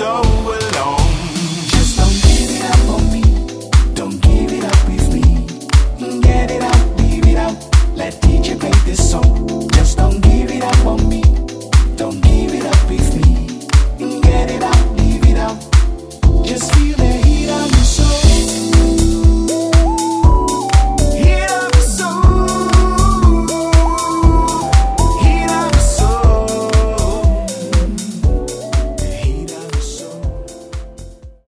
so.